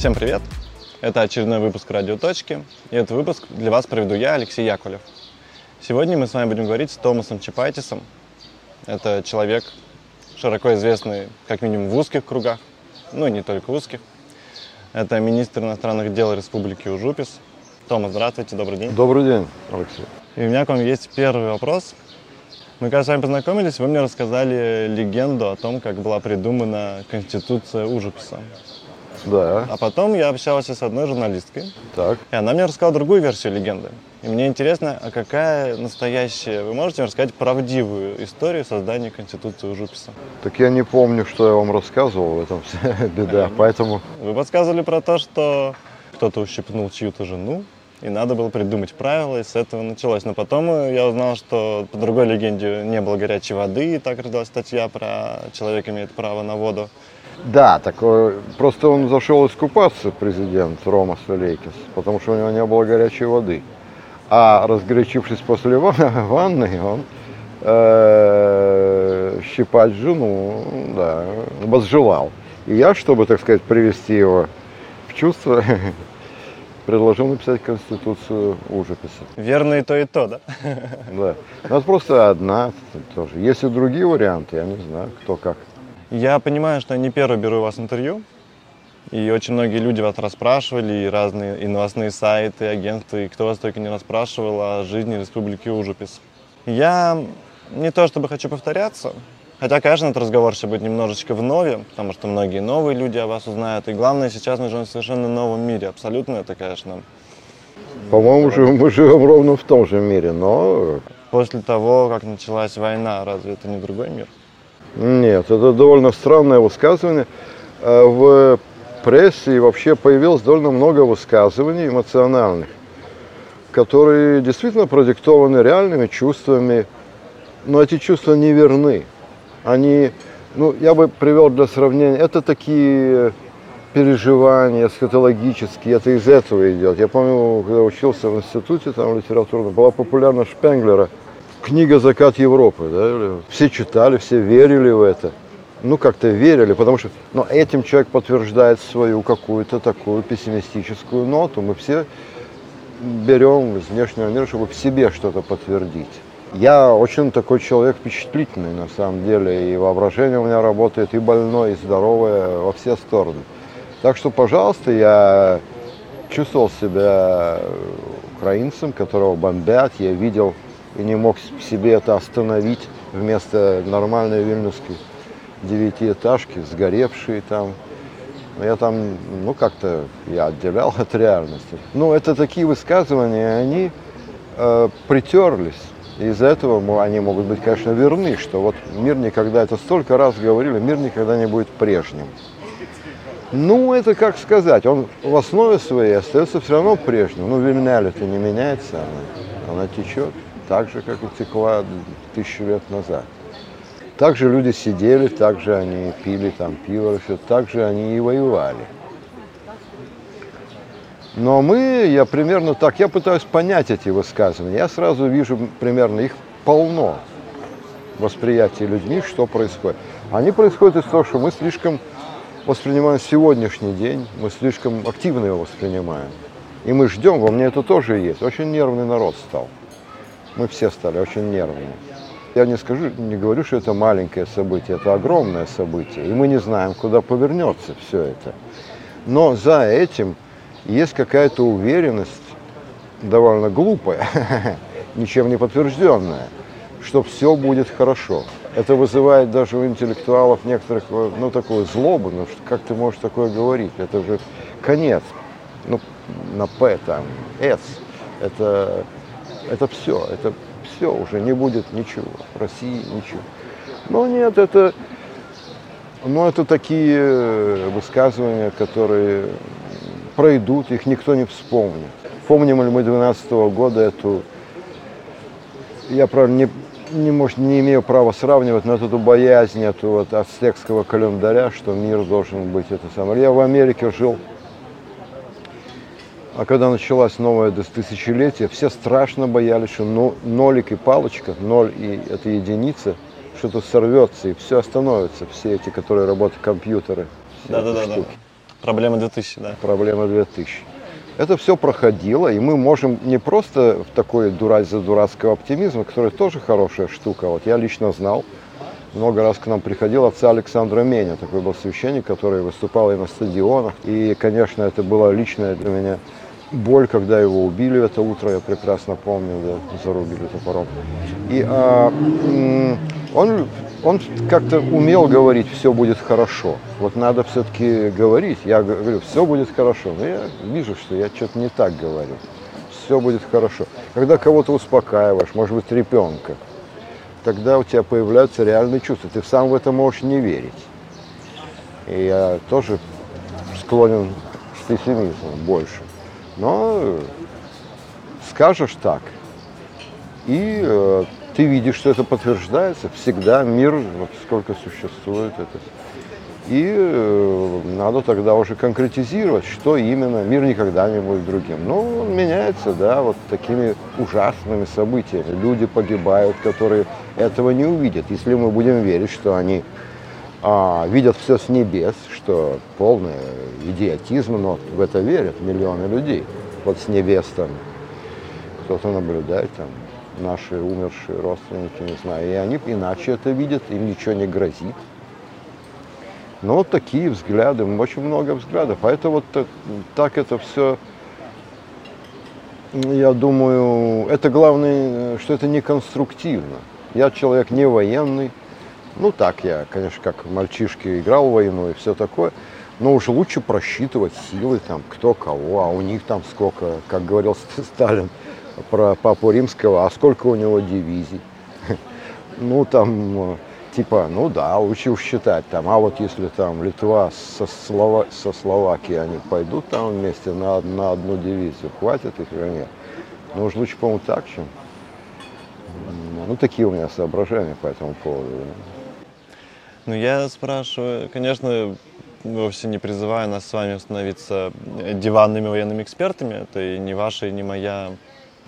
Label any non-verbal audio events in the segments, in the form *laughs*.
Всем привет! Это очередной выпуск «Радиоточки», и этот выпуск для вас проведу я, Алексей Яковлев. Сегодня мы с вами будем говорить с Томасом Чапайтисом. Это человек, широко известный как минимум в узких кругах, ну и не только узких. Это министр иностранных дел Республики Ужупис. Томас, здравствуйте, добрый день. Добрый день, Алексей. И у меня к вам есть первый вопрос. Мы когда с вами познакомились, вы мне рассказали легенду о том, как была придумана Конституция Ужуписа. Да, А потом я общался с одной журналисткой, так. и она мне рассказала другую версию легенды. И мне интересно, а какая настоящая, вы можете рассказать правдивую историю создания Конституции Ужуписа? Так я не помню, что я вам рассказывал, в этом вся *laughs* беда. Поэтому, Вы подсказывали про то, что кто-то ущипнул чью-то жену, и надо было придумать правила, и с этого началось. Но потом я узнал, что по другой легенде не было горячей воды, и так родилась статья про «Человек имеет право на воду». Да, такое, просто он зашел искупаться, президент Рома Солейкис, потому что у него не было горячей воды. А разгорячившись после ва- *laughs* ванны, он э, щипать жену, да, возжелал. И я, чтобы, так сказать, привести его в чувство, *laughs* предложил написать Конституцию ужеписа. Верно и то, и то, да? Да. У нас просто одна тоже. Есть и другие варианты, я не знаю, кто как. Я понимаю, что я не первый беру у вас интервью, и очень многие люди вас расспрашивали, и разные и новостные сайты, и агентства, и кто вас только не расспрашивал о жизни Республики Ужупис. Я не то чтобы хочу повторяться, хотя, конечно, этот разговор сейчас будет немножечко в нове, потому что многие новые люди о вас узнают, и главное, сейчас мы живем в совершенно новом мире, абсолютно это, конечно, По-моему, живем- мы живем ровно в том же мире, но после того, как началась война, разве это не другой мир? Нет, это довольно странное высказывание. Э, В прессе и вообще появилось довольно много высказываний эмоциональных, которые действительно продиктованы реальными чувствами, но эти чувства не верны. Они, ну, я бы привел для сравнения, это такие переживания эсхатологические, это из этого идет. Я помню, когда учился в институте там литературном, была популярна Шпенглера книга «Закат Европы». да, Все читали, все верили в это. Ну, как-то верили, потому что но этим человек подтверждает свою какую-то такую пессимистическую ноту. Мы все берем из внешнего мира, чтобы в себе что-то подтвердить. Я очень такой человек впечатлительный, на самом деле, и воображение у меня работает и больное, и здоровое во все стороны. Так что, пожалуйста, я чувствовал себя украинцем, которого бомбят, я видел и не мог себе это остановить вместо нормальной вильнюсской девятиэтажки, сгоревшей там. Я там, ну, как-то я отделял *laughs* от реальности. Ну, это такие высказывания, они э, притерлись. Из-за этого мо- они могут быть, конечно, верны, что вот мир никогда, это столько раз говорили, мир никогда не будет прежним. Ну, это как сказать, он в основе своей остается все равно прежним. Ну, Вильняль-то не меняется, она, она течет так же, как и текла тысячу лет назад. Так же люди сидели, так же они пили там пиво, все, так же они и воевали. Но мы, я примерно так, я пытаюсь понять эти высказывания. Я сразу вижу примерно, их полно восприятие людьми, что происходит. Они происходят из того, что мы слишком воспринимаем сегодняшний день, мы слишком активно его воспринимаем. И мы ждем, во мне это тоже есть. Очень нервный народ стал. Мы все стали очень нервными. Я не скажу, не говорю, что это маленькое событие, это огромное событие. И мы не знаем, куда повернется все это. Но за этим есть какая-то уверенность, довольно глупая, *laughs* ничем не подтвержденная, что все будет хорошо. Это вызывает даже у интеллектуалов некоторых, э, ну, такую злобу, ну, что как ты можешь такое говорить? Это же конец. Ну, на П там, С. Это, это все, это все, уже не будет ничего. В России ничего. Но нет, это, ну, это такие э, высказывания, которые пройдут, их никто не вспомнит. Помним ли мы 12 года эту, я, правда, не, не, может, не имею права сравнивать, но эту боязнь эту вот ацтекского календаря, что мир должен быть это самое. Я в Америке жил, а когда началось новое тысячелетие, все страшно боялись, что но- нолик и палочка, ноль и это единица, что-то сорвется и все остановится, все эти, которые работают компьютеры. Да-да-да-да. штуки. Проблема 2000, да. проблема 2000. Это все проходило, и мы можем не просто в такой дурать за дурацкого оптимизма, который тоже хорошая штука. Вот я лично знал, много раз к нам приходил отца Александра Меня, такой был священник, который выступал и на стадионах. И, конечно, это была личная для меня боль, когда его убили это утро, я прекрасно помню, да, зарубили топором. И а, он, он как-то умел говорить, все будет хорошо. Вот надо все-таки говорить. Я говорю, все будет хорошо. Но я вижу, что я что-то не так говорю. Все будет хорошо. Когда кого-то успокаиваешь, может быть, ребенка, тогда у тебя появляются реальные чувства. Ты сам в это можешь не верить. И я тоже склонен к пессимизму больше. Но скажешь так, и э, ты видишь, что это подтверждается. Всегда мир, вот сколько существует это. И э, надо тогда уже конкретизировать, что именно. Мир никогда не будет другим. Ну, он меняется, да, вот такими ужасными событиями. Люди погибают, которые этого не увидят. Если мы будем верить, что они а, видят все с небес, что полный идиотизм, но в это верят миллионы людей. Вот с небес там кто-то наблюдает, там наши умершие родственники, не знаю, и они иначе это видят, им ничего не грозит. Но вот такие взгляды, очень много взглядов. А это вот так, так это все, я думаю, это главное, что это не конструктивно. Я человек не военный, ну так я, конечно, как мальчишки играл в войну и все такое, но уж лучше просчитывать силы, там, кто кого, а у них там сколько, как говорил *laughs* Сталин про папу римского, а сколько у него дивизий. *laughs* Ну там, типа, ну да, уж считать там, а вот если там Литва со, Слова, со Словакией, они пойдут там вместе на, на одну дивизию, хватит их или нет? Ну уж лучше, по-моему, так, чем... Ну, такие у меня соображения по этому поводу. да. Ну, я спрашиваю, конечно, вовсе не призываю нас с вами становиться диванными военными экспертами. Это и не ваша, и не моя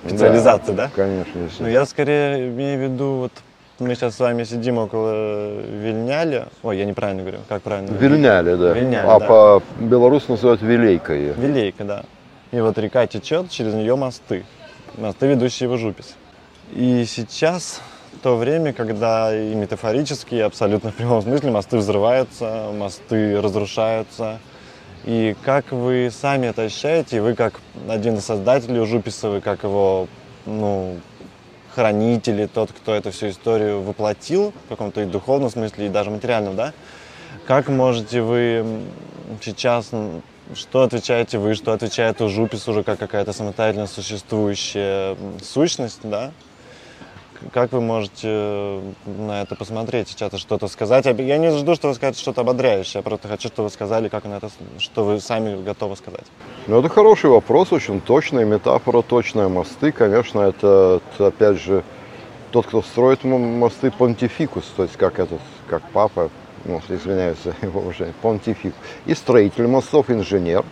специализация, да? Конечно, если... Ну, я скорее имею в виду, вот мы сейчас с вами сидим около Вильняля. Ой, я неправильно говорю. Как правильно? Вильняли, да. Вильняли, а да. по белорус называют Вилейкой. Вилейка, да. И вот река течет, через нее мосты. Мосты, ведущие в Жупис. И сейчас то время, когда и метафорически, и абсолютно *laughs* в прямом смысле мосты взрываются, мосты разрушаются. И как вы сами это ощущаете, вы как один из создателей Жуписа, вы как его, ну, хранители, тот, кто эту всю историю воплотил в каком-то и духовном смысле, и даже материальном, да? Как можете вы сейчас, что отвечаете вы, что отвечает Жупис уже как какая-то самостоятельно существующая сущность, да? Как вы можете э, на это посмотреть сейчас, что-то сказать? Я не жду, что вы скажете что-то ободряющее, я просто хочу, чтобы вы сказали, как на это, что вы сами готовы сказать. Ну, это хороший вопрос, очень точная метафора, точные мосты. Конечно, это, опять же, тот, кто строит мосты, понтификус, то есть как этот, как папа, ну, извиняюсь за его уже, понтифик. И строитель мостов, инженер.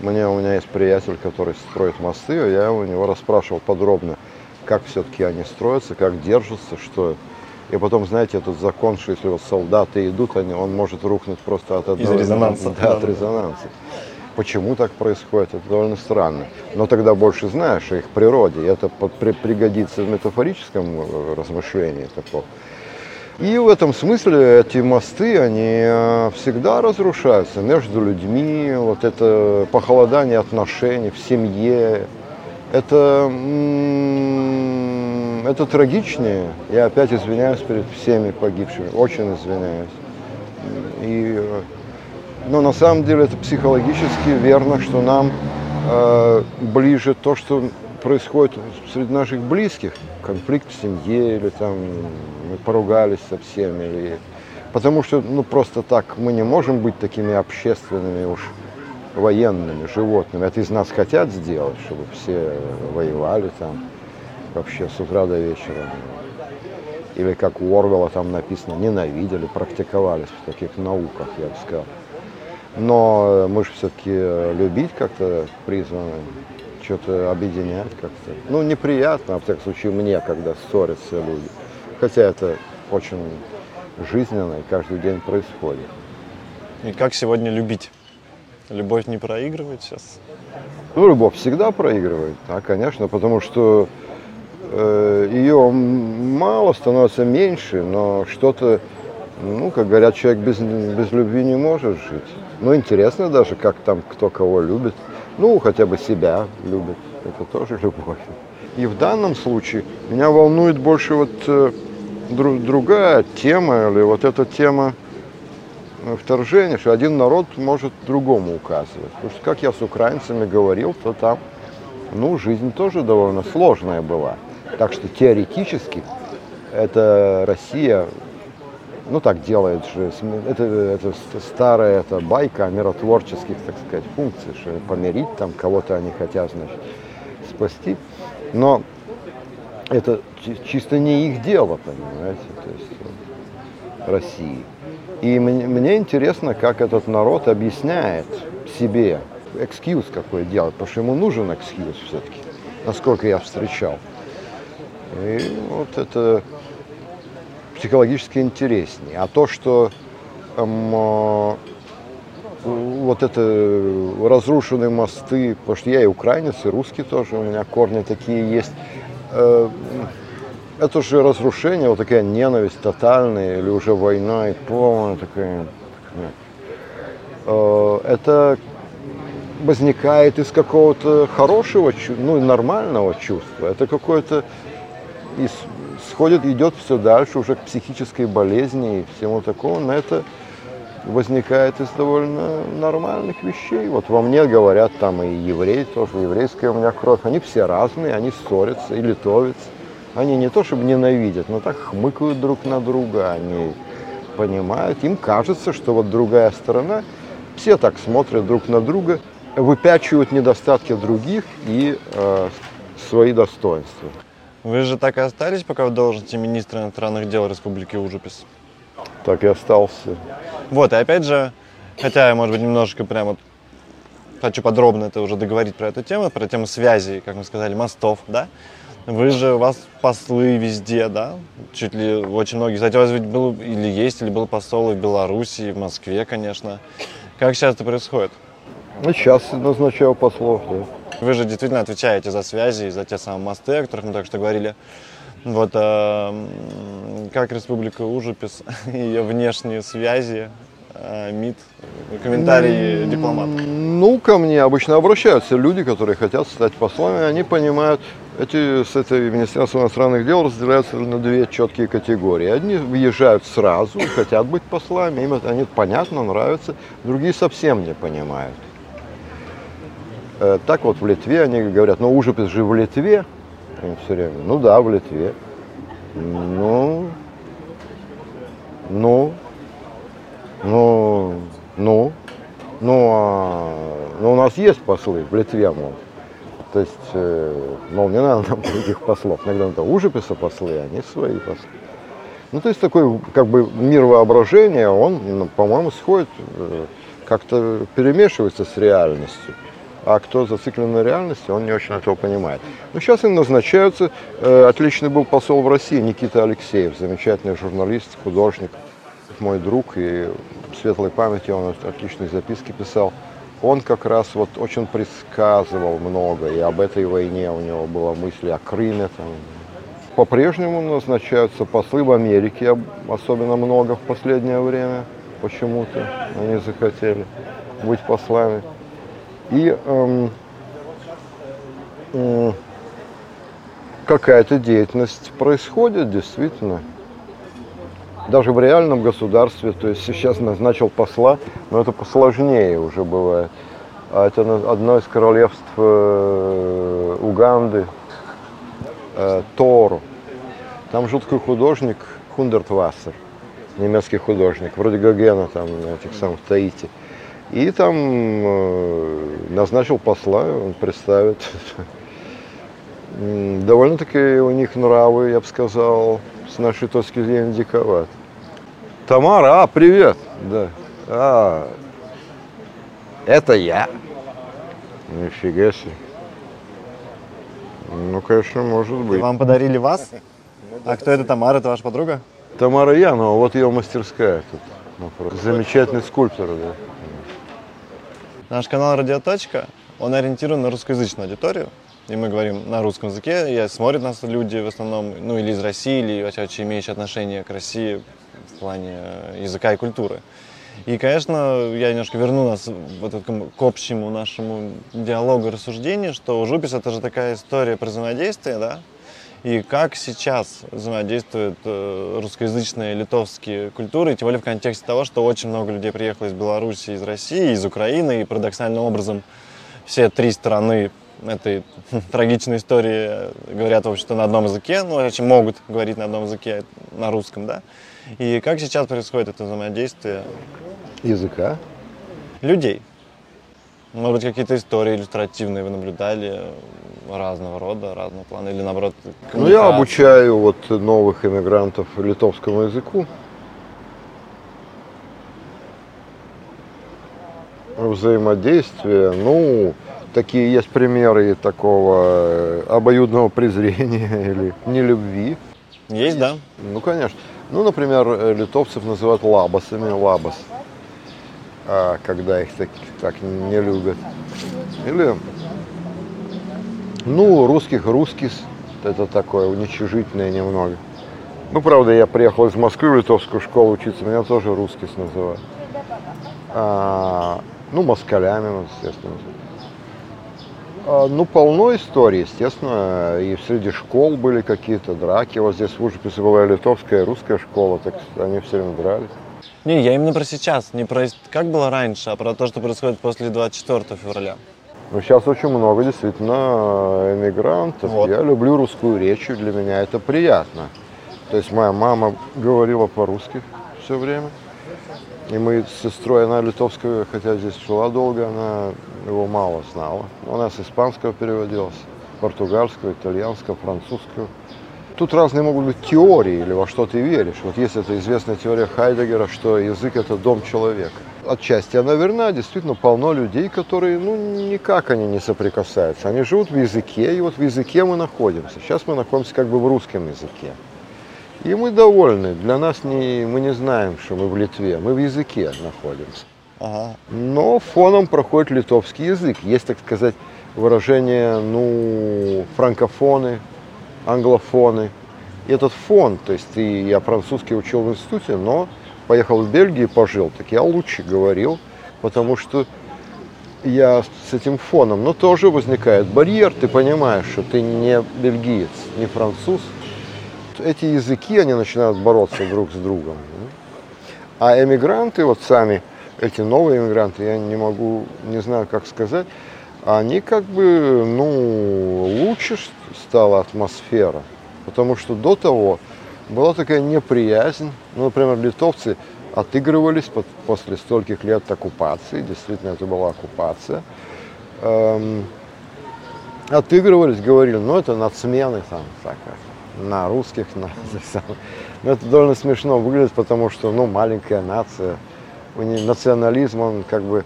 Мне, у меня есть приятель, который строит мосты, я у него расспрашивал подробно, как все-таки они строятся, как держатся, что... И потом, знаете, этот закон, что если вот солдаты идут, они, он может рухнуть просто от одного... резонанса. Да, от резонанса. Почему так происходит, это довольно странно. Но тогда больше знаешь о их природе, и это при- пригодится в метафорическом э, размышлении таком. И в этом смысле эти мосты, они э, всегда разрушаются между людьми, вот это похолодание отношений в семье, это, это трагичнее. Я опять извиняюсь перед всеми погибшими, очень извиняюсь. И, но на самом деле это психологически верно, что нам э, ближе то, что происходит среди наших близких, конфликт в семье или там мы поругались со всеми, или... потому что ну просто так мы не можем быть такими общественными уж военными животными. Это из нас хотят сделать, чтобы все воевали там вообще с утра до вечера. Или как у Орвела там написано, ненавидели, практиковались в таких науках, я бы сказал. Но э, мы же все-таки любить как-то призваны, что-то объединять как-то. Ну, неприятно, во всяком случае, мне, когда ссорятся люди. Хотя это очень жизненно и каждый день происходит. И как сегодня любить? Любовь не проигрывает сейчас? Ну, любовь всегда проигрывает, да, конечно, потому что э, ее мало становится меньше, но что-то, ну, как говорят, человек без, без любви не может жить. Ну, интересно даже, как там кто кого любит. Ну, хотя бы себя любит. Это тоже *laughs* любовь. И в данном случае меня волнует больше вот э, дру- другая тема, или вот эта тема вторжения, что один народ может другому указывать. Потому что, как я с украинцами говорил, то там, ну, жизнь тоже довольно сложная была. Так что теоретически это Россия, ну, так делает же, это, это старая это байка о миротворческих, так сказать, функций, что помирить там кого-то они хотят, значит, спасти. Но это чи- чисто не их дело, понимаете, то есть России. И мне, интересно, как этот народ объясняет себе, экскьюз какой делать, потому что ему нужен экскьюз все-таки, насколько я встречал. И вот это психологически интереснее. А то, что эм, э, вот это разрушенные мосты, потому что я и украинец, и русский тоже, у меня корни такие есть. Э, Это же разрушение, вот такая ненависть тотальная, или уже война и полная такая. э, Это возникает из какого-то хорошего, ну, нормального чувства. Это какое-то сходит, идет все дальше уже к психической болезни и всему такому, но это возникает из довольно нормальных вещей. Вот во мне говорят там и евреи тоже, еврейская у меня кровь, они все разные, они ссорятся и литовец. Они не то чтобы ненавидят, но так хмыкают друг на друга, они понимают, им кажется, что вот другая сторона, все так смотрят друг на друга, выпячивают недостатки других и э, свои достоинства. Вы же так и остались, пока в должности министра иностранных дел Республики Ужупис? Так и остался. Вот, и опять же, хотя я, может быть, немножечко прям вот хочу подробно это уже договорить про эту тему, про тему связи, как мы сказали, мостов, да? Вы же, у вас послы везде, да? Чуть ли очень многие. Кстати, у вас ведь был или есть, или был посол и в Беларуси, и в Москве, конечно. Как сейчас это происходит? Ну, сейчас назначаю послов, да. Вы же действительно отвечаете за связи, за те самые мосты, о которых мы только что говорили. Вот м, как Республика Ужупис, *laughs* ее внешние связи, МИД, комментарии дипломатов. Ну, ко мне обычно обращаются люди, которые хотят стать послами, они понимают, эти с этой Министерство иностранных дел разделяются на две четкие категории. Одни въезжают сразу, хотят быть послами, им это они понятно, нравится, другие совсем не понимают. Э, Так вот в Литве они говорят, ну Ужипис же в Литве, Они все время, ну да, в Литве. Ну, ну, ну, ну, ну, а, ну, у нас есть послы в Литве, мол. То есть, э, мол, не надо нам других *laughs* послов. Иногда это ужиписа послы, а они свои послы. Ну, то есть такой, как бы, мир воображения, он, ну, по-моему, сходит, э, как-то перемешивается с реальностью. А кто зациклен на реальности, он не очень этого понимает. Ну, сейчас им назначаются. Э, отличный был посол в России Никита Алексеев, замечательный журналист, художник, мой друг, и светлой памяти он отличные записки писал. Он как раз вот очень предсказывал много, и об этой войне у него была мысль о Крыме. Там. По-прежнему назначаются послы в Америке, об- особенно много в последнее время, почему-то они захотели быть послами. И эм, м, какая-то деятельность происходит действительно даже в реальном государстве, то есть сейчас назначил посла, но это посложнее уже бывает. А это одно из королевств э, Уганды, э, Тору. Там жил такой художник Хундертвассер, немецкий художник, вроде Гогена там на этих самых Таити. И там э, назначил посла, он представит. *laughs* Довольно-таки у них нравы, я бы сказал, с нашей точки зрения диковат. Тамара, а, привет. Да. А, это я. Нифига себе. Ну, конечно, может быть. Вам подарили вас? А кто это Тамара? Это ваша подруга? Тамара Янова, вот ее мастерская тут. напротив. Замечательный скульптор, да. Наш канал «Радиоточка», он ориентирован на русскоязычную аудиторию. И мы говорим на русском языке, и смотрят нас люди в основном, ну, или из России, или, во всяком случае, имеющие отношение к России в плане языка и культуры. И, конечно, я немножко верну нас вот к общему нашему диалогу рассуждению, что жупис это же такая история про взаимодействие, да, и как сейчас взаимодействуют э, русскоязычные литовские культуры, тем более в контексте того, что очень много людей приехало из Беларуси, из России, из Украины, и парадоксальным образом все три страны этой *laughs* трагичной истории говорят, в общем-то, на одном языке, ну, очень могут говорить на одном языке, на русском, да. И как сейчас происходит это взаимодействие Языка? людей? Может быть, какие-то истории иллюстративные вы наблюдали разного рода, разного плана, или наоборот, Ну, я обучаю вот новых иммигрантов литовскому языку. Взаимодействие, ну, такие есть примеры такого э, обоюдного презрения *laughs* или нелюбви. Есть, да? Ну, конечно. Ну, например, э, литовцев называют лабасами, лабас, а, когда их так, так не любят. Или, ну, русских русскис, это такое уничижительное немного. Ну, правда, я приехал из Москвы в литовскую школу учиться, меня тоже русскис называют. А, ну, москалями, естественно. А, Ну, полно историй, естественно, и среди школ были какие-то драки. Вот здесь в Ужиписе была литовская, и русская школа, так они все время дрались. Не, я именно про сейчас, не про как было раньше, а про то, что происходит после 24 февраля. Но сейчас очень много действительно эмигрантов. Вот. Я люблю русскую речь, и для меня это приятно. То есть моя мама говорила по-русски все время. И мы с сестрой, она литовская, хотя здесь жила долго, она его мало знала. Она с испанского переводилась, португальского, итальянского, французского. Тут разные могут быть теории или во что ты веришь. Вот есть эта известная теория Хайдегера, что язык – это дом человека. Отчасти она верна, действительно полно людей, которые, ну, никак они не соприкасаются. Они живут в языке, и вот в языке мы находимся. Сейчас мы находимся как бы в русском языке. И мы довольны. Для нас не, мы не знаем, что мы в Литве. Мы в языке находимся. Ага. Но фоном проходит литовский язык. Есть, так сказать, выражение, ну, франкофоны, англофоны. И этот фон, то есть ты, я французский учил в институте, но поехал в Бельгию и пожил, так я лучше говорил, потому что я с этим фоном, но тоже возникает барьер, ты понимаешь, что ты не бельгиец, не француз. Эти языки, они начинают бороться друг с другом. А эмигранты, вот сами, эти новые эмигранты, я не могу, не знаю, как сказать, они как бы, ну, лучше стала атмосфера. Потому что до того была такая неприязнь. Ну, например, литовцы отыгрывались под- после стольких лет оккупации, действительно, это была оккупация. Эм, отыгрывались, говорили, ну, это нацмены там, так, на русских, на. *laughs* Но это довольно смешно выглядит, потому что, ну, маленькая нация, у них национализм, он как бы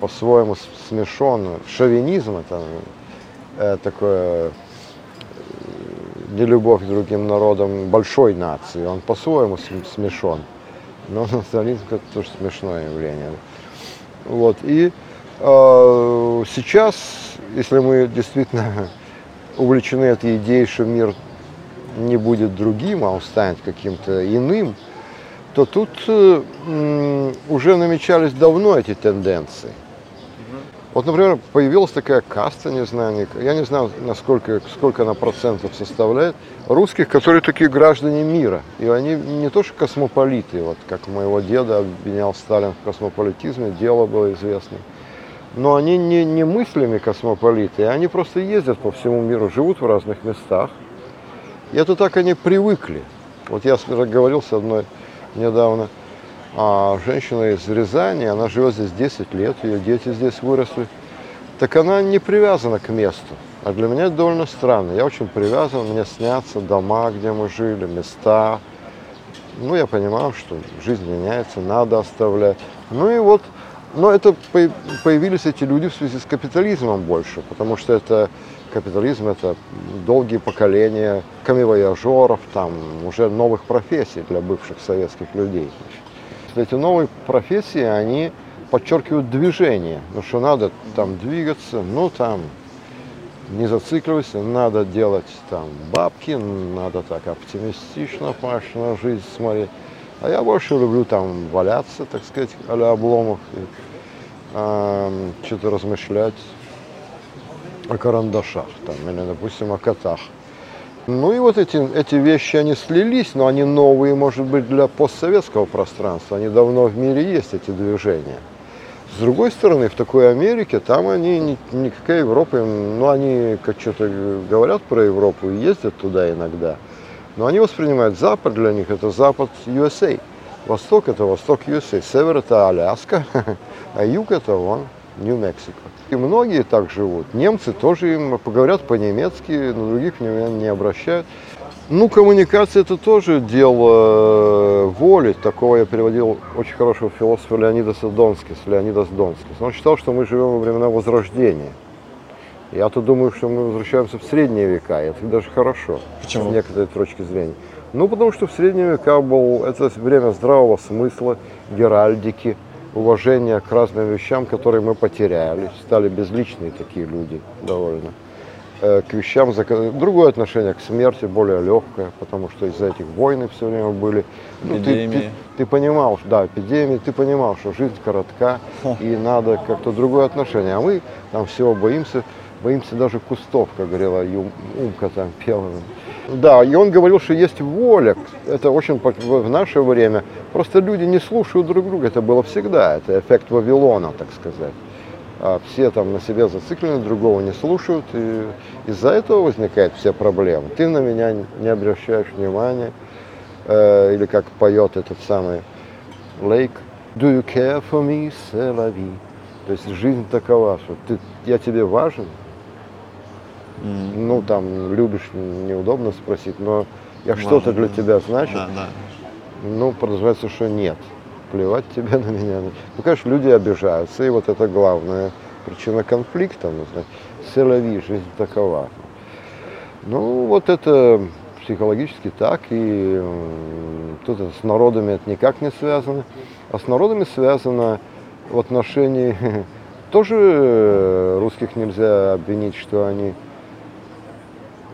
по-своему смешон. Шовинизм это э, такое э, нелюбовь к другим народам большой нации, он по-своему см- смешон. Но *laughs* национализм это тоже смешное явление. Вот. И э, сейчас, если мы действительно *laughs* увлечены этой идеей, что мир не будет другим, а он станет каким-то иным, то тут э, уже намечались давно эти тенденции. Вот, например, появилась такая каста, не знаю, я не знаю, насколько, сколько она процентов составляет, русских, которые такие граждане мира. И они не то что космополиты, вот как моего деда обвинял Сталин в космополитизме, дело было известно. Но они не, не мыслями космополиты, они просто ездят по всему миру, живут в разных местах. И это так они привыкли. Вот я говорил с одной недавно а, женщина из Рязани, она живет здесь 10 лет, ее дети здесь выросли. Так она не привязана к месту. А для меня это довольно странно. Я очень привязан, мне снятся дома, где мы жили, места. Ну, я понимаю, что жизнь меняется, надо оставлять. Ну и вот, но это по- появились эти люди в связи с капитализмом больше, потому что это капитализм, это долгие поколения камевояжеров, там уже новых профессий для бывших советских людей. Эти новые профессии, они подчеркивают движение, ну что надо там двигаться, ну там не зацикливайся, надо делать там бабки, надо так оптимистично Паш, на жизнь смотреть. А я больше люблю там валяться, так сказать, а-ля Обломов, и, а, что-то размышлять о карандашах там, или, допустим, о котах. Ну и вот эти, эти вещи, они слились, но они новые, может быть, для постсоветского пространства. Они давно в мире есть, эти движения. С другой стороны, в такой Америке, там они, ни- никакая Европа, ну они как что-то говорят про Европу и ездят туда иногда, но они воспринимают Запад для них, это Запад USA. Восток это Восток USA, Север это Аляска, *laughs* а юг это вон Нью-Мексико. И многие так живут. Немцы тоже им поговорят по-немецки, на других внимания не обращают. Ну, коммуникация это тоже дело э, воли. Такого я переводил очень хорошего философа Леонидаса Донскис, Леонидас Донскис. Он считал, что мы живем во времена Возрождения. Я-то думаю, что мы возвращаемся в средние века, и это даже хорошо. Почему? С некоторой точки зрения. Ну, потому что в средние века был, это время здравого смысла, геральдики, уважения к разным вещам, которые мы потеряли. Стали безличные такие люди довольно. Э, К вещам, другое отношение к смерти, более легкое, потому что из-за этих войны все время были. Ну, ты- ты, ты понимал, да, эпидемии, ты понимал, что жизнь коротка, и надо как-то другое отношение. А мы там всего боимся, боимся даже кустов, как говорила Ю- Умка там пела. Да, и он говорил, что есть воля. Это очень в наше время. Просто люди не слушают друг друга. Это было всегда. Это эффект Вавилона, так сказать. А все там на себе зациклены, другого не слушают. И из-за этого возникают все проблемы. Ты на меня не обращаешь внимания. Э, или как поет этот самый Лейк. Do you care for me, vie? То есть жизнь такова, что ты, я тебе важен. Ну, там, любишь, неудобно спросить, но я что-то для тебя значит. Да, да. Ну, подразумевается, что нет. Плевать тебе *laughs* на меня. Ну, конечно, люди обижаются, и вот это главная причина конфликта. Ну, «C'est жизнь такова. Ну, вот это психологически так, и тут с народами это никак не связано. А с народами связано в отношении... *laughs* Тоже э, русских нельзя обвинить, что они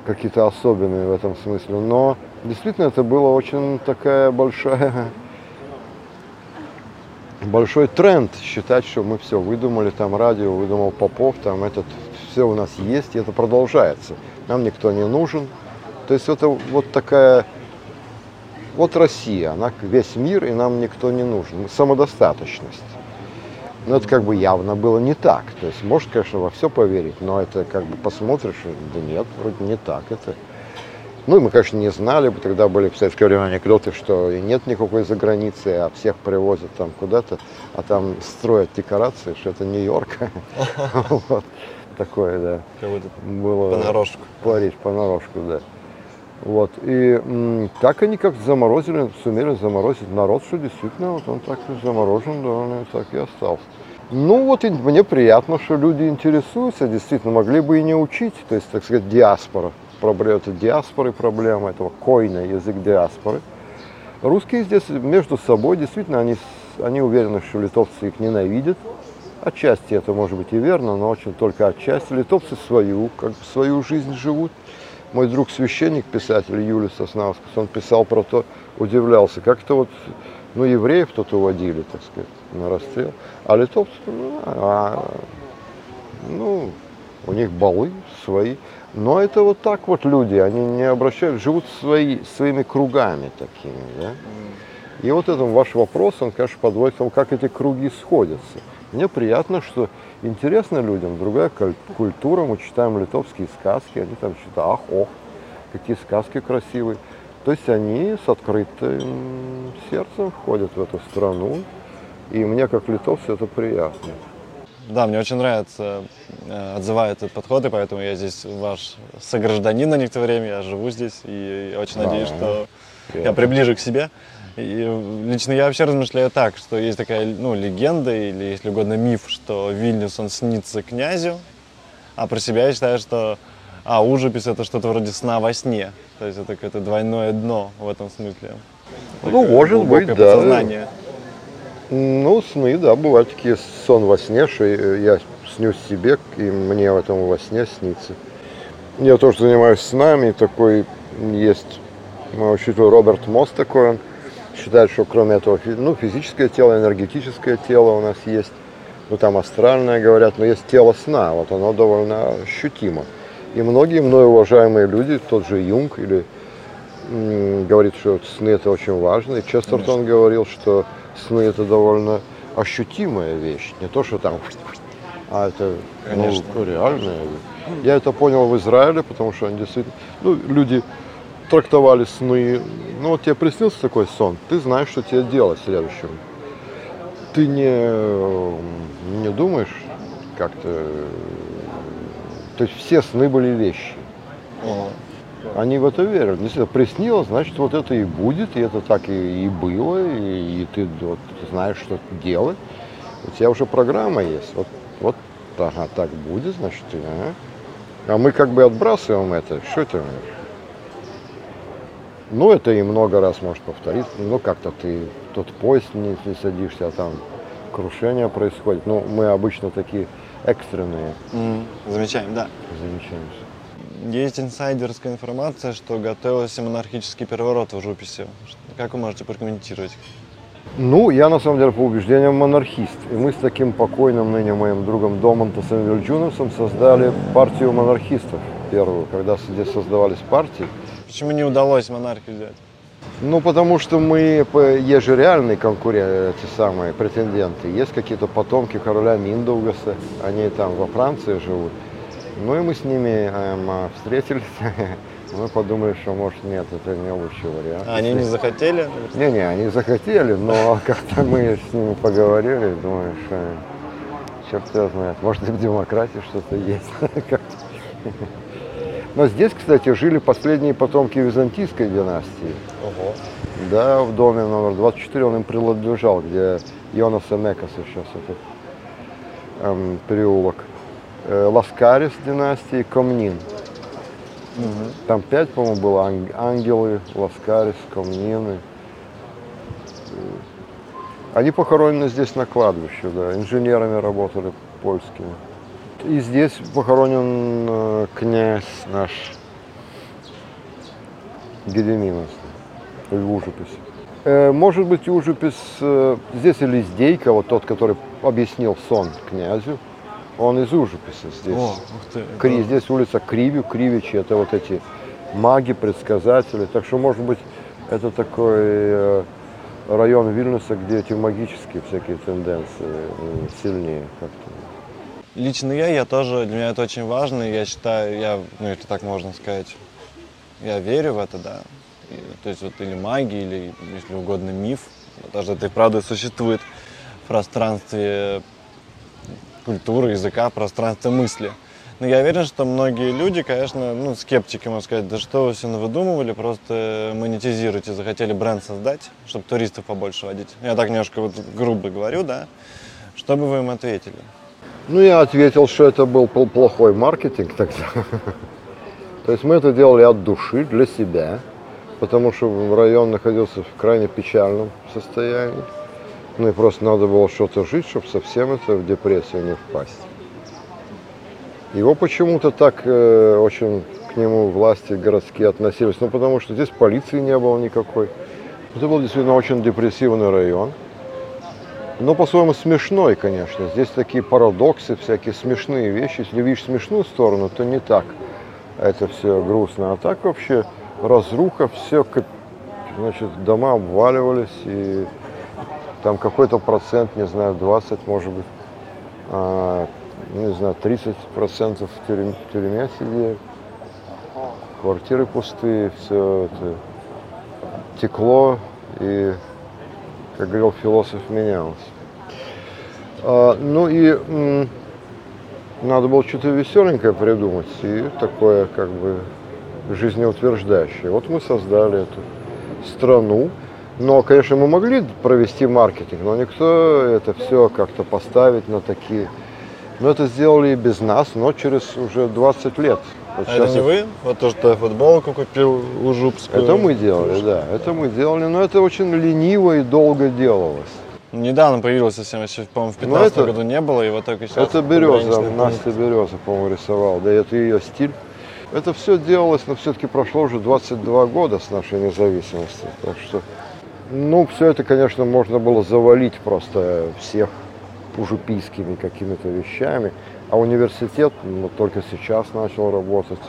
какие-то особенные в этом смысле. Но действительно это было очень такая большая большой тренд считать, что мы все выдумали, там радио выдумал Попов, там этот все у нас есть, и это продолжается. Нам никто не нужен. То есть это вот такая вот Россия, она весь мир, и нам никто не нужен. Самодостаточность. Но это как бы явно было не так. То есть можешь, конечно, во все поверить, но это как бы посмотришь, да нет, вроде не так. Это ну, и мы, конечно, не знали, тогда были в советское время анекдоты, что и нет никакой заграницы, а всех привозят там куда-то, а там строят декорации, что это Нью-Йорк. *laughs* Такое, да, было. понарошку. Париж, понарошку, да. Вот, и м, так они как заморозили, сумели заморозить народ, что действительно вот он так и заморожен, да, он и так и остался. Ну вот и мне приятно, что люди интересуются, действительно, могли бы и не учить, то есть, так сказать, диаспора, проблема, это диаспоры проблема, этого койна, язык диаспоры. Русские здесь между собой, действительно, они, они уверены, что литовцы их ненавидят. Отчасти это может быть и верно, но очень только отчасти. Литовцы свою, как бы свою жизнь живут. Мой друг священник, писатель Юлий Соснаускас, он писал про то, удивлялся, как-то вот, ну, евреев тут уводили, так сказать, на расстрел, а литовцы, ну, а, ну, у них балы свои. Но это вот так вот люди, они не обращают, живут свои, своими кругами такими, да. И вот этот ваш вопрос, он, конечно, подводит к тому, как эти круги сходятся. Мне приятно, что интересно людям, другая куль- культура, мы читаем литовские сказки, они там читают, ах, ох, какие сказки красивые. То есть они с открытым сердцем входят в эту страну, и мне, как литовцу, это приятно. Да, мне очень нравится, э, отзывает этот подход, и поэтому я здесь ваш согражданин на некоторое время, я живу здесь, и очень Да. надеюсь, что я приближу к себе. И лично я вообще размышляю так, что есть такая ну, легенда, или, если угодно, миф, что Вильнюс, он снится князю, а про себя я считаю, что а, ужепись это что-то вроде сна во сне. То есть это какое-то двойное дно в этом смысле. Ну, Такое может быть, да. подсознание. Ну, сны, да, бывают такие сон во сне, что я снюсь себе, и мне в этом во сне снится. Я тоже занимаюсь снами, такой есть мой учитель Роберт Мосс такой, он считает, что кроме этого, ну, физическое тело, энергетическое тело у нас есть, ну, там астральное, говорят, но есть тело сна, вот оно довольно ощутимо. И многие мной уважаемые люди, тот же Юнг или говорит, что сны это очень важно. И Честертон говорил, что сны это довольно ощутимая вещь, не то, что там, а это ну, Конечно. реальная. Я это понял в Израиле, потому что они действительно, ну, люди трактовали сны. Ну, вот тебе приснился такой сон, ты знаешь, что тебе делать следующим. Ты не, не думаешь как-то... э, То есть все сны были вещи. Они в это верят. Если это приснилось, значит, вот это и будет, и это так и, и было, и, и ты вот знаешь, что делать. У тебя уже программа есть. Вот, вот ага, так будет, значит, и, ага. А мы как бы отбрасываем это. Что это? Ну, это и много раз может повториться. Ну, как-то ты тот поезд не, не садишься, а там крушение происходит. Ну, мы обычно такие экстренные М, Замечаем, да. замечаемся. Есть инсайдерская информация, что готовился монархический переворот в Жуписе. Как вы можете прокомментировать? Ну, я на самом деле по убеждениям монархист. И мы с таким покойным ныне моим другом Домонтасом Вильджуновсом создали партию монархистов первую, когда здесь создавались партии. Почему не удалось монархию взять? Ну, потому что мы, есть же реальные конкуренты, эти самые претенденты. Есть какие-то потомки короля Миндаугаса, они там во Франции живут. Ну и мы с ними эм, а, встретились. *laughs* Мы подумали, что может нет, это не лучший вариант. А они не захотели? Не-не, они захотели, но *laughs* как-то мы с ними поговорили, думаю, что черт его знает, может и в демократии что-то есть. *laughs* Но здесь, кстати, жили последние потомки византийской династии. Ого. Да, в доме номер 24 он им принадлежал, где Йонаса Мекаса сейчас этот эм, переулок. Э, Ласкарис династии, Комнин. Там пять, по-моему, было ан- ангелы, Ласкарис, Комнины. Э, Они похоронены здесь на кладбище, да, инженерами работали польскими. И здесь похоронен э, князь наш Гедеминовский в Ужеписи. Э, Может быть, Ужепис, э, здесь и Лиздейка, вот тот, который объяснил сон князю, он из Ужеписа здесь. О, ты. Кри- здесь улица Кривю, Кривичи, это вот эти маги, предсказатели. Так что, может быть, это такой район Вильнюса, где эти магические всякие тенденции сильнее как-то. Лично я, я тоже, для меня это очень важно. Я считаю, я, ну, если так можно сказать, я верю в это, да. И, то есть вот или магия, или, если угодно, миф. Даже это и правда существует в пространстве культуры, языка, пространстве мысли. Но я уверен, что многие люди, конечно, ну, скептики, можно сказать, да что вы все выдумывали, просто монетизируйте, захотели бренд создать, чтобы туристов побольше водить. Я так немножко вот грубо говорю, да. Что бы вы им ответили? Ну, я ответил, что это был пл- плохой маркетинг тогда. *laughs* То есть мы это делали от души, для себя, потому что район находился в крайне печальном состоянии. Ну и просто надо было что-то жить, чтобы совсем это в депрессию не впасть. Его почему-то так э, очень к нему власти городские относились, ну потому что здесь полиции не было никакой. Это был действительно очень депрессивный район. Но по-своему смешной, конечно. Здесь такие парадоксы, всякие смешные вещи. Если видишь смешную сторону, то не так. Это все грустно. А так вообще разруха, все, значит, дома обваливались, и там какой-то процент, не знаю, 20, может быть, а, не знаю, 30 процентов в тюрьме, в тюрьме сидели. Квартиры пустые, все это текло и как говорил философ, менялось. А, ну и надо было что-то веселенькое придумать и такое как бы жизнеутверждающее. Вот мы создали эту страну. Но, конечно, мы могли провести маркетинг, но никто это все как-то поставить на такие. Но это сделали и без нас, но через уже 20 лет. Вот А это не вы? Вот то, что я футболку купил у Жупскую. это мы делали, да, это мы делали, но это очень лениво и долго делалось. Недавно появилось совсем, еще, по-моему, в Ну, 15 это- году не было, и вот только сейчас. Это береза. Настя Береза, по-моему, рисовал. Да, это ее стиль. Это все делалось, но все-таки прошло уже 22 года с нашей независимости. Так что, ну, все это, конечно, можно было завалить просто всех ужупийскими какими-то вещами. А университет ну, только сейчас начал работать.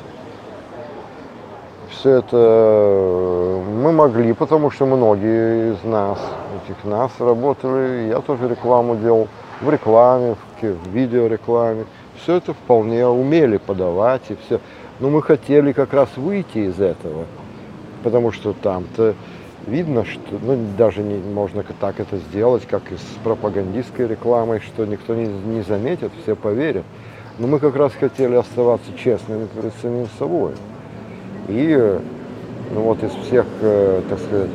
Все это э, мы могли, потому что многие из нас, этих нас работали, я тоже рекламу делал, в рекламе, в в видеорекламе. Все это вполне умели подавать и все. Но мы хотели как раз выйти из этого, потому что там-то видно, что ну, даже не можно так это сделать, как и с пропагандистской рекламой, что никто не, не заметит, все поверят. Но мы как раз хотели оставаться честными перед самим собой. И ну вот из всех, э, так сказать,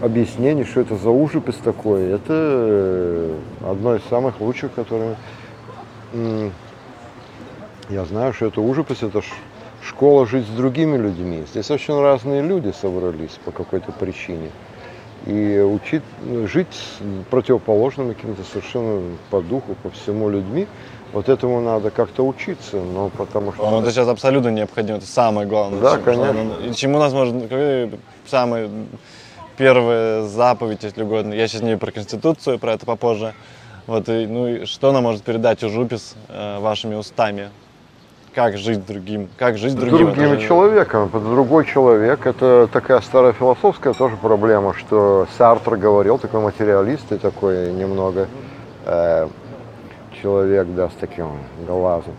объяснений, что это за ужипис такой, это э, одно из самых лучших, которые я знаю, что это ужипис, это ш- школа жить с другими людьми. Здесь очень разные люди собрались по какой-то причине. И учить, ну, жить с противоположными какими-то совершенно по духу, по всему людьми, вот этому надо как-то учиться, но потому что... По-моему, это сейчас абсолютно необходимо, это самое главное. Да, Чем- конечно. И чему нас может, самая первая заповедь, если угодно. Я сейчас не про Конституцию, про это попозже. Вот, и, ну и что нам может передать Ужупис э, вашими устами? Как жить другим? Как жить с другим? Это человеком. Другой человек, это такая старая философская тоже проблема, что Сартр говорил, такой материалист и такой немного э, человек, да, с таким глазом.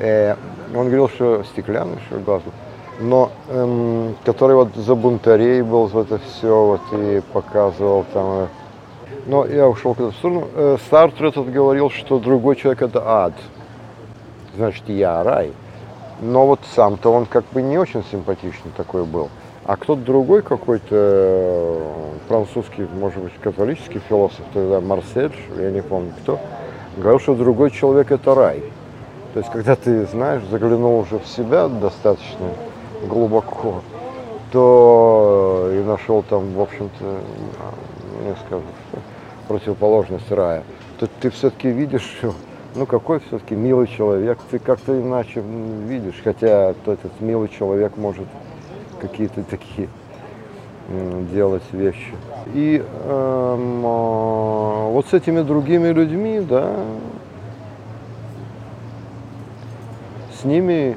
Э, он говорил, что стеклянный, что глаз был. но эм, который вот за бунтарей был, вот это все, вот и показывал там. э. Но я ушел куда-то в сторону. Э, Сартр этот говорил, что другой человек это ад. Значит, я рай. Но вот сам-то он как бы не очень симпатичный такой был. А кто-то другой какой-то э, французский, может быть, католический философ, тогда Марсель, я не помню кто, говорил, что другой человек это рай. То есть, когда ты знаешь, заглянул уже в себя достаточно глубоко, то и нашел там, в общем-то, не скажу, что противоположность рая, то ты все-таки видишь, ну какой все-таки милый человек, ты как-то иначе видишь, хотя то этот милый человек может какие-то такие делать вещи. И эм, а, вот с этими другими людьми, да, с ними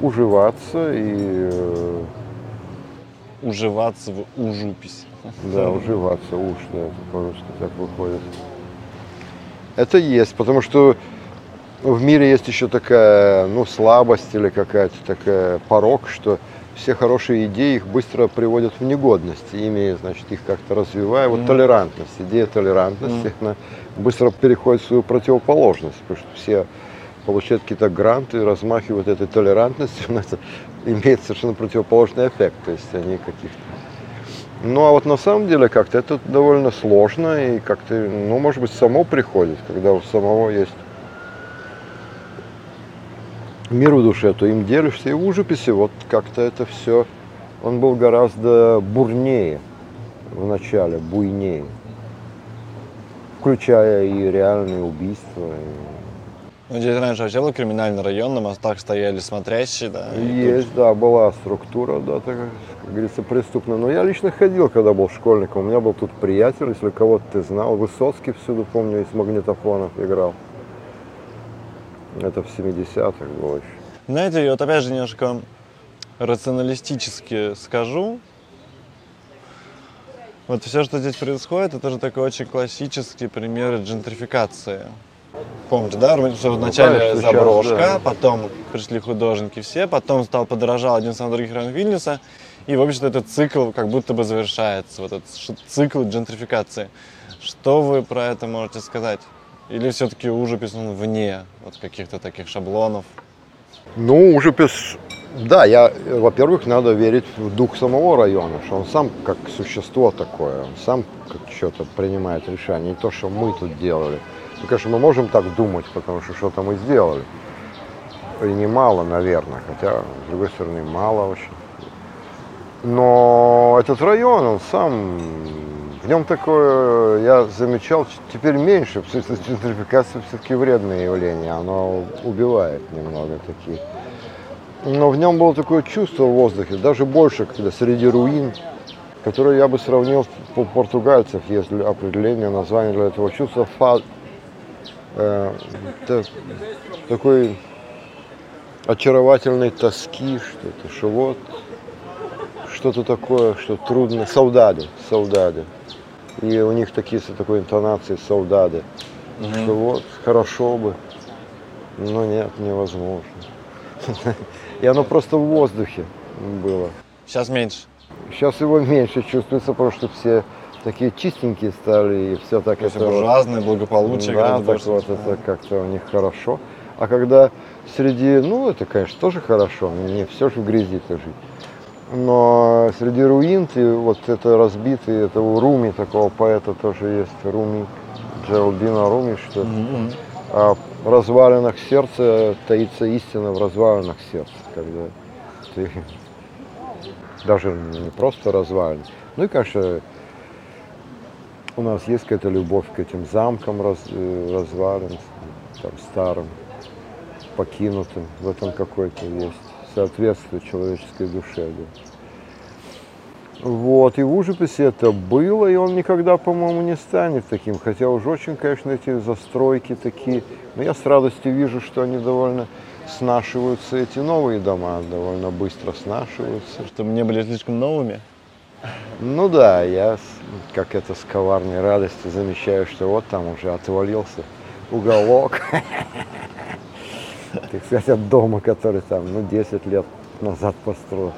уживаться и э, Уживаться в ужупись. да, уживаться, уж, да, это по-русски так выходит. Это есть, потому что в мире есть еще такая, ну, слабость или какая-то такая порог, что все хорошие идеи их быстро приводят в негодность, ими, значит, их как-то развивая. Вот Мгм. толерантность, идея толерантности, она быстро переходит в свою противоположность, потому что все получают какие-то гранты, размахивают этой толерантностью, *laughs* но это имеет совершенно противоположный эффект, то есть они каких-то ну а вот на самом деле как-то это довольно сложно и как-то, ну может быть, само приходит, когда у самого есть мир в душе, то им делишься и в ужиписи вот как-то это все, он был гораздо бурнее в начале, буйнее, включая и реальные убийства. и- Ну, здесь раньше вообще был криминальный район, на мостах стояли смотрящие, да. и тут Есть, да, была структура, да, так, как говорится, преступная. Но я лично ходил, когда был школьником. У меня был тут приятель, если кого-то ты знал. Высоцкий всюду, помню, из магнитофонов играл. Это в 70-х было еще. Знаете, и вот опять же немножко рационалистически скажу. Вот все, что здесь происходит, это же такой очень классический пример джентрификации. Помните, да, что вначале конечно, сейчас, заброшка, да. потом пришли художники все, потом стал подорожал один самый других район Вильнюса, и, в общем-то, этот цикл как будто бы завершается, вот этот цикл джентрификации. Что вы про это можете сказать? Или все-таки ужас он вне вот каких-то таких шаблонов? Ну, ужипис, да, я, во-первых, надо верить в дух самого района, что он сам как существо такое, он сам как что-то принимает решение, не то, что мы тут делали. Ну, конечно, мы можем так думать, потому что что-то мы сделали. И немало, наверное, хотя, с другой стороны, мало очень. Но этот район, он сам В нем такое, я замечал, теперь меньше, потому что джентрификация все-таки вредное явление, оно убивает немного таких. Но в нем было такое чувство в воздухе, даже больше, когда среди руин, которое я бы сравнил, у португальцев есть определение, название для этого чувства, э, та- такой очаровательной тоски, что-то, что вот что-то такое, что трудно, солдаты, солдаты. И у них такие с такой интонацией солдаты, что вот хорошо бы, но нет, невозможно. *laughs* И оно просто в воздухе было. Сейчас меньше. Сейчас его меньше чувствуется, потому что все такие чистенькие стали, и все так То это вот- буржуазное благополучие да, так больше. вот это как-то у них хорошо. А когда среди, ну это, конечно, тоже хорошо, не все же в грязи-то жить. Но среди руин ты вот это разбитый, это у Руми, такого поэта тоже есть, Руми, Джеральдина Руми, что а в развалинах сердца таится истина в развалинах сердца, когда ты *laughs* даже не просто развалин. Ну и, конечно, у нас есть какая-то любовь к этим замкам раз, э, развалин, там, старым, покинутым. В этом какой-то есть соответствие человеческой душе. Да. Вот, и в Ужиписе это было, и он никогда, по-моему, не станет таким. Хотя уж очень, конечно, эти застройки такие. Но я с радостью вижу, что они довольно снашиваются, эти новые дома довольно быстро снашиваются. Чтобы не были слишком новыми. Ну да, я как это с коварной радостью замечаю, что вот там уже отвалился уголок. *laughs* Так сказать, от дома, который там, ну, 10 лет назад построил.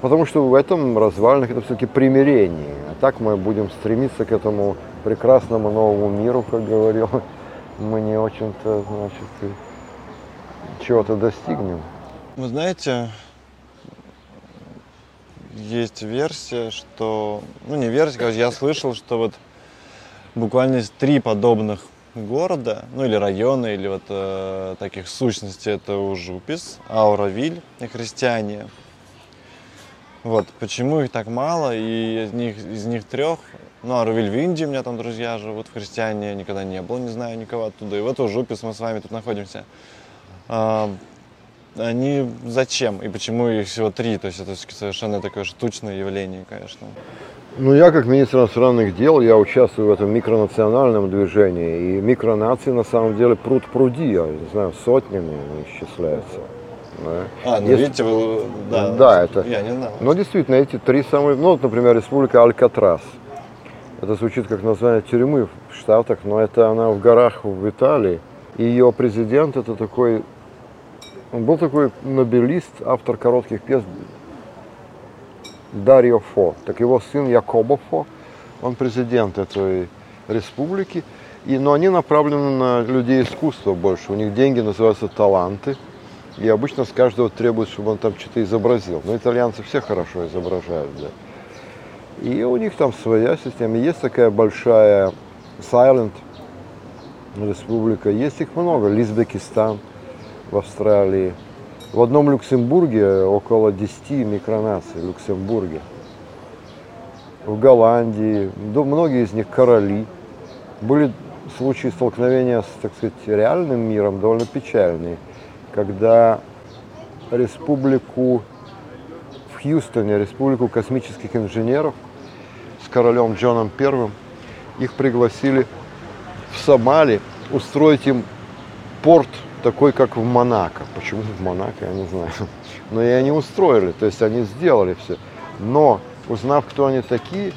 Потому что в этом развалинах это все-таки примирение. А так мы будем стремиться к этому прекрасному новому миру, как говорил. Мы не очень-то, значит, чего-то достигнем. Вы знаете, есть версия, что... Ну, не версия, короче, я слышал, что вот буквально есть три подобных города, ну или района, или вот э, таких сущностей. Это Ужупис, Ауравиль и Христиане. Вот, почему их так мало, и из них, из них трех, ну, Ауравиль в Индии, у меня там друзья живут, в Христиане никогда не был, не знаю никого оттуда. И вот Ужупис, мы с вами тут находимся. А, они зачем и почему их всего три? То есть это совершенно такое штучное явление, конечно. Ну, я как министр иностранных дел, я участвую в этом микронациональном движении. И микронации на самом деле пруд пруди, я не знаю, сотнями исчисляются. Да. А, ну Есть- видите, вы, да, Да, это- Я не знал. Но действительно, эти три самые, ну, вот, например, республика Алькатрас. Это звучит как название тюрьмы в Штатах, но это она в горах в Италии. И ее президент это такой, он был такой нобелист, автор коротких пьес Дарио Фо. Так его сын Якобо Фо, он президент этой республики. И, но они направлены на людей искусства больше. У них деньги называются таланты. И обычно с каждого требуют, чтобы он там что-то изобразил. Но итальянцы все хорошо изображают, да. И у них там своя система. Есть такая большая Silent республика. Есть их много. Лизбекистан в Австралии. В одном Люксембурге около 10 микронаций в Люксембурге. В Голландии. Да, Многие из них короли. Были случаи столкновения с, так сказать, реальным миром довольно печальные, когда республику в Хьюстоне, республику космических инженеров с королем Джоном Первым, их пригласили в Сомали устроить им порт такой, как в Монако. Почему в Монако, я не знаю. *laughs* Но и они устроили, то есть они сделали все. Но, узнав, кто они такие,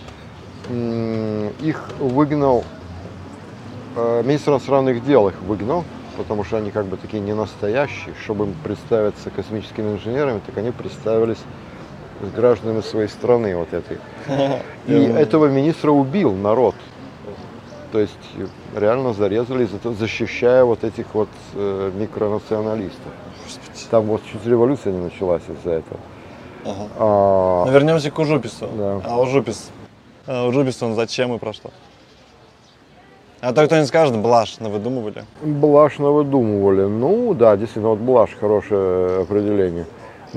их выгнал, э, министр иностранных дел их выгнал, потому что они как бы такие не настоящие. Чтобы им представиться космическими инженерами, так они представились с гражданами своей страны вот этой. *laughs* И этого министра убил народ. То есть э, реально зарезали, защищая вот этих вот э, микронационалистов. Там вот чуть революция не началась из-за этого. Ага. А, Ну, вернемся к Ужупису. Да. А Ужупис? А Ужупис он зачем и про что? А то кто не скажет, блажь, навыдумывали. Блаш навыдумывали. Ну да, действительно, вот блаш хорошее определение.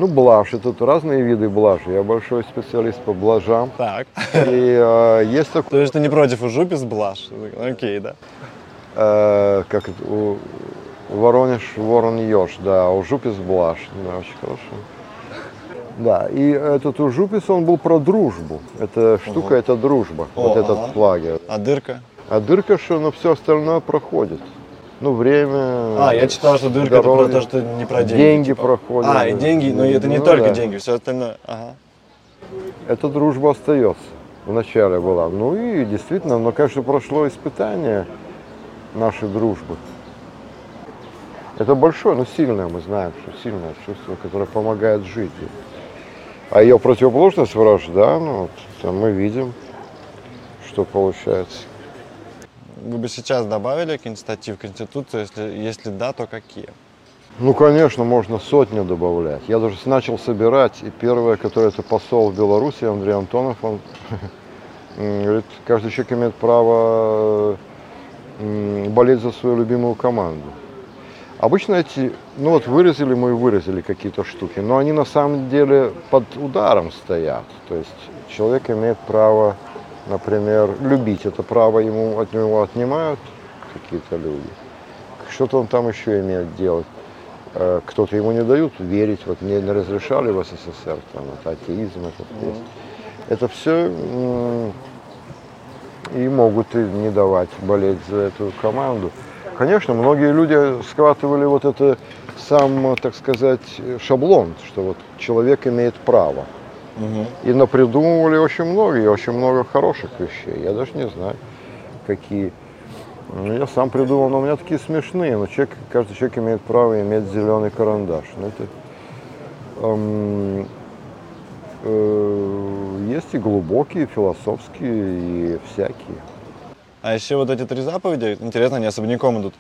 Ну, блажь, тут разные виды блажи. Я большой специалист по блажам. Так. И э, есть такой, То есть ты не против ужупис блаш? Окей, да. э, как у, Воронеж, ворон еж, да, а у жупис блажь. Да, очень хорошо. Да, и этот ужупис, он был про дружбу. Эта штука, это дружба, О, вот этот ага. флаги. А дырка? А дырка, что, ну, все остальное проходит. Ну, время, А, я читал, что дырка это про то, что не про деньги. Деньги типа. проходят. А, и деньги, но это не Ну, только да. деньги, все остальное. Ага. Эта дружба остается. Вначале была. Ну и действительно, но, конечно, прошло испытание нашей дружбы. Это большое, но сильное, мы знаем, что сильное чувство, которое помогает жить. А ее противоположность вражда, ну, вот, там мы видим, что получается. Вы бы сейчас добавили какие-нибудь статьи в Конституцию? Если, если да, то какие? Ну, конечно, можно сотню добавлять. Я даже начал собирать, и первое, которое это посол в Беларуси, Андрей Антонов, он *laughs* говорит, каждый человек имеет право болеть за свою любимую команду. Обычно эти, ну вот выразили мы и выразили какие-то штуки, но они на самом деле под ударом стоят. То есть человек имеет право, например, любить. Это право ему от него отнимают какие-то люди. Что-то он там еще имеет делать. Э, Кто-то ему не дают верить, вот мне не разрешали в СССР, там, это атеизм, этот есть. Это все и могут и не давать болеть за эту команду. Конечно, многие люди схватывали вот это сам, так сказать, шаблон, что вот человек имеет право. И напридумывали очень много, и очень много хороших вещей. Я даже не знаю, какие. Ну, Я сам придумал, но у меня такие смешные. Но человек, каждый человек имеет право иметь зеленый карандаш. Ну, это, эм, э, есть и глубокие, и философские, и всякие. А еще вот эти три заповеди, интересно, они особняком идут.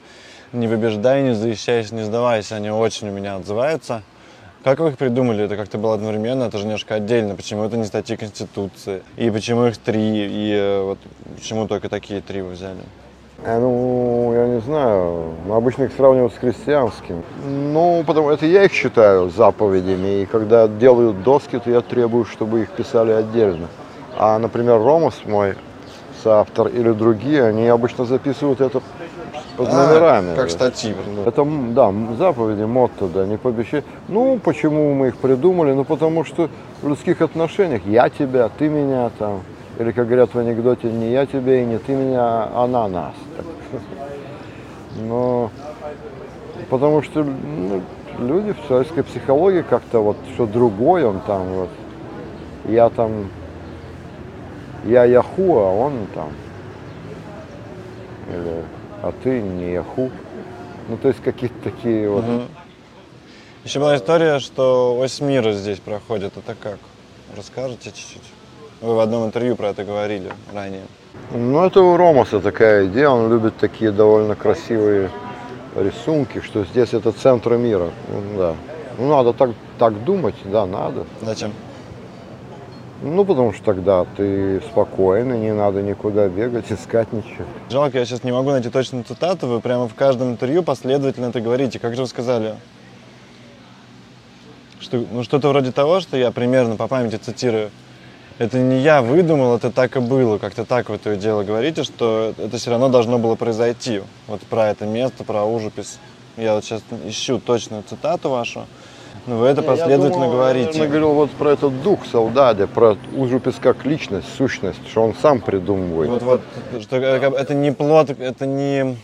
Не выбеждай, не защищайся, не сдавайся. Они очень у меня отзываются. Как вы их придумали? Это как-то было одновременно, это же немножко отдельно. Почему это не статьи Конституции? И почему их три? И э, вот почему только такие три вы взяли? Э, Ну, я не знаю, ну, обычно их сравнивают с христианским. Ну, потому это я их считаю заповедями, и когда делают доски, то я требую, чтобы их писали отдельно. А, например, Ромас мой соавтор или другие, они обычно записывают это под А, номерами. как да. статьи. Это, м, да, заповеди, мотто, да, не побещай. Ну, почему мы их придумали? Ну, потому что в людских отношениях я тебя, ты меня там. Или, как говорят в анекдоте, не я тебя и не ты меня, а она нас. Так. *laughs* Но потому что ну, люди в человеческой психологии как-то вот, что другой он там, вот, я там, я Яху, а он там, или, а ты не Яху. Ну, то есть какие-то такие вот. Еще была история, что ось мира здесь проходит. Это как? Расскажете чуть-чуть? Вы в одном интервью про это говорили ранее. Ну, это у Ромаса такая идея, он любит такие довольно красивые рисунки, что здесь это центр мира. Ну, да. Ну, надо так, так думать, да, надо. Зачем? Ну, потому что тогда ты спокойно, не надо никуда бегать, *laughs* искать ничего. Жалко, я сейчас не могу найти точную цитату. Вы прямо в каждом интервью последовательно это говорите. Как же вы сказали? Что, ну, что-то вроде того, что я примерно по памяти цитирую. Это не я выдумал, это так и было. Как-то так вы то и дело говорите, что это все равно должно было произойти. Вот про это место, про ужупис. Я вот сейчас ищу точную цитату вашу. Но вы это Не, я последовательно думал, говорите. Я говорил вот про этот дух солдата, про Ужупис как личность, сущность, что он сам придумывает. Вот, вот, что это не плод, это не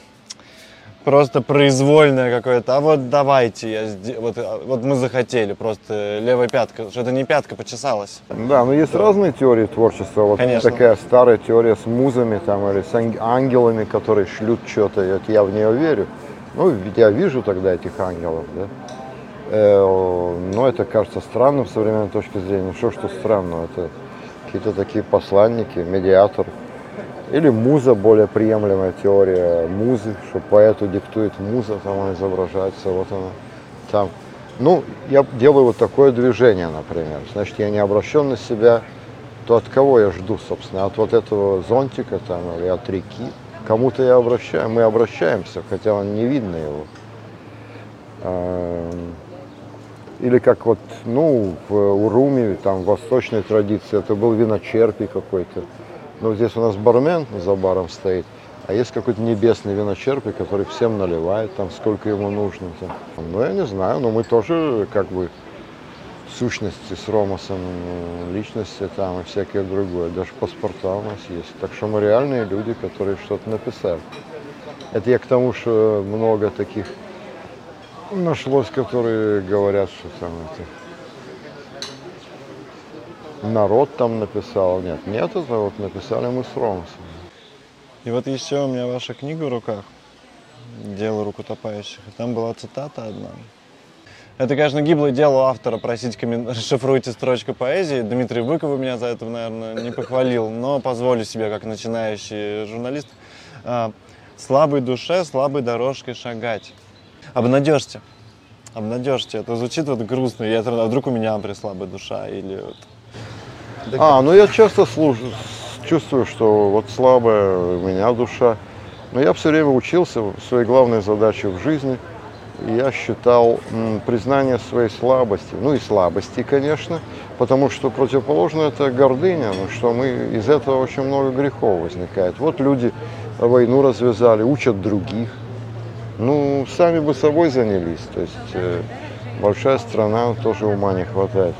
просто произвольное какое-то, а вот давайте, я сде- вот, а, вот мы захотели, просто левая пятка, что это не пятка почесалась. Да, но есть разные теории творчества. Вот Конечно. такая старая теория с музами там, или с ан- ангелами, которые шлют что-то. Вот я в нее верю. Ну, я вижу тогда этих ангелов, да. Э, но это кажется странным с современной точки зрения. Что что странного? Это какие-то такие посланники, медиатор. Или муза, более приемлемая теория музы, что поэту диктует муза, там она изображается, вот она там. Ну, я делаю вот такое движение, например. Значит, я не обращен на себя, то от кого я жду, собственно? От вот этого зонтика там или от реки. Кому-то я обращаю, мы обращаемся, хотя он не видно его. Или как вот, ну, в Уруме, там, восточной традиции, это был виночерпий какой-то. Но здесь у нас бармен за баром стоит, а есть какой-то небесный виночерпий, который всем наливает, там, сколько ему нужно. Там. Ну, я не знаю, но мы тоже, как бы, сущности с Ромасом, э, личности там и всякое другое. Даже паспорта у нас есть. Так что мы реальные люди, которые что-то написали. Это я к тому, что много таких нашлось, которые говорят, что там это народ там написал. Нет, нет, это вот написали мы с Ромасом. И вот еще у меня ваша книга в руках «Дело рук утопающих». И там была цитата одна. Это, конечно, гиблое дело автора просить коммен... *laughs* расшифруйте строчку поэзии. Дмитрий Быков меня за это, наверное, не похвалил, но позволю себе, как начинающий журналист, а, слабой душе, слабой дорожкой шагать. Обнадежьте. Обнадежьте. Это звучит вот грустно. Я, а вдруг у меня, например, слабая душа или вот А, ну я часто слушаю, чувствую, что вот слабая у меня душа. Но я все время учился своей главной задачей в жизни. Я считал м, признание своей слабости, ну и слабости, конечно, потому что противоположно это гордыня, ну, что мы из этого очень много грехов возникает. Вот люди войну развязали, учат других. Ну, сами бы собой занялись. То есть э, большая страна, тоже ума не хватает.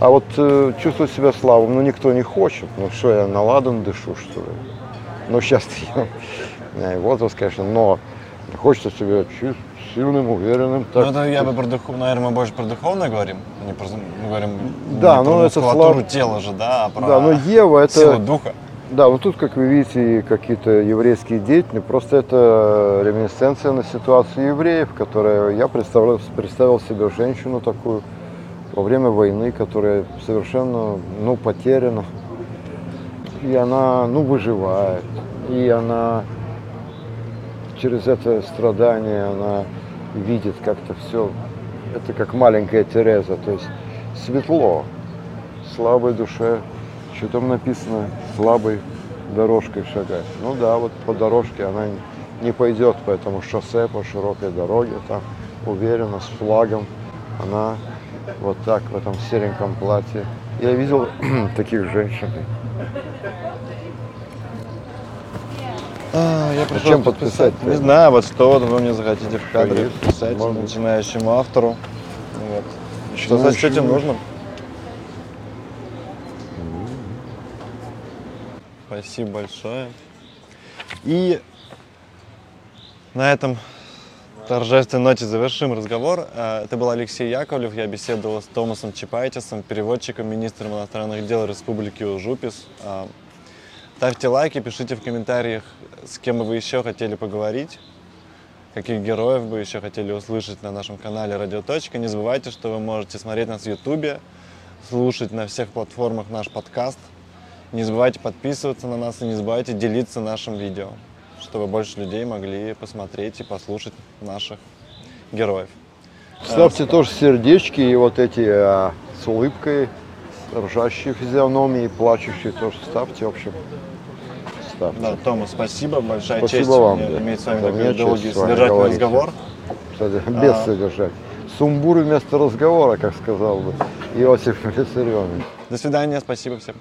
А вот э, чувствовать себя слабым, ну никто не хочет. Ну что, я на ладан дышу, что ли? Ну сейчас *laughs* я, возраст, конечно, но хочется себя чувствовать сильным, уверенным. Так, Ну, это я бы про духов... Наверное, мы больше про духовное говорим. Не про... Мы говорим Да, не ну, про это слаб- тела же, да, а про Да, но Ева это... силу духа. Да, вот тут, как вы видите, какие-то еврейские деятели, просто это реминесценция на ситуацию евреев, которая, я представлял, представил себе женщину такую во время войны, которая совершенно, ну, потеряна. И она, ну, выживает. И она через это страдание, она видит как-то все. Это как маленькая Тереза, то есть светло, слабой душе что там написано? Слабой дорожкой шагать. Ну да, вот по дорожке она не пойдет по этому шоссе, по широкой дороге, там уверенно, с флагом. Она вот так в этом сереньком платье. Я видел *clears throat* таких женщин. А, я пришел чем подписать? Не знаю, вот что вы мне захотите в кадре подписать Можно. начинающему автору. Вот. Что Ну, сочтете еще- нужным? Спасибо большое. И на этом торжественной ноте завершим разговор. А, Это был Алексей Яковлев. Я беседовал с Томасом Чапайтисом, переводчиком, министром иностранных дел Республики Ужупис. А, Ставьте лайки, пишите в комментариях, с кем бы вы еще хотели поговорить, каких героев бы еще хотели услышать на нашем канале Радиоточка. Не забывайте, что вы можете смотреть нас в Ютубе, слушать на всех платформах наш подкаст. Не забывайте подписываться на нас и не забывайте делиться нашим видео, чтобы больше людей могли посмотреть и послушать наших героев. Ставьте тоже сердечки и вот эти а, с улыбкой, с ржащие физиономии, плачущие тоже ставьте, в общем. Ставьте. Да, Томас, спасибо, большая Спасибо честь вам, мне да. иметь с вами Да, такой долгий содержательный разговор. Кстати, без А. содержания. Сумбур вместо разговора, как сказал бы Иосиф Виссарионович. До свидания, спасибо всем.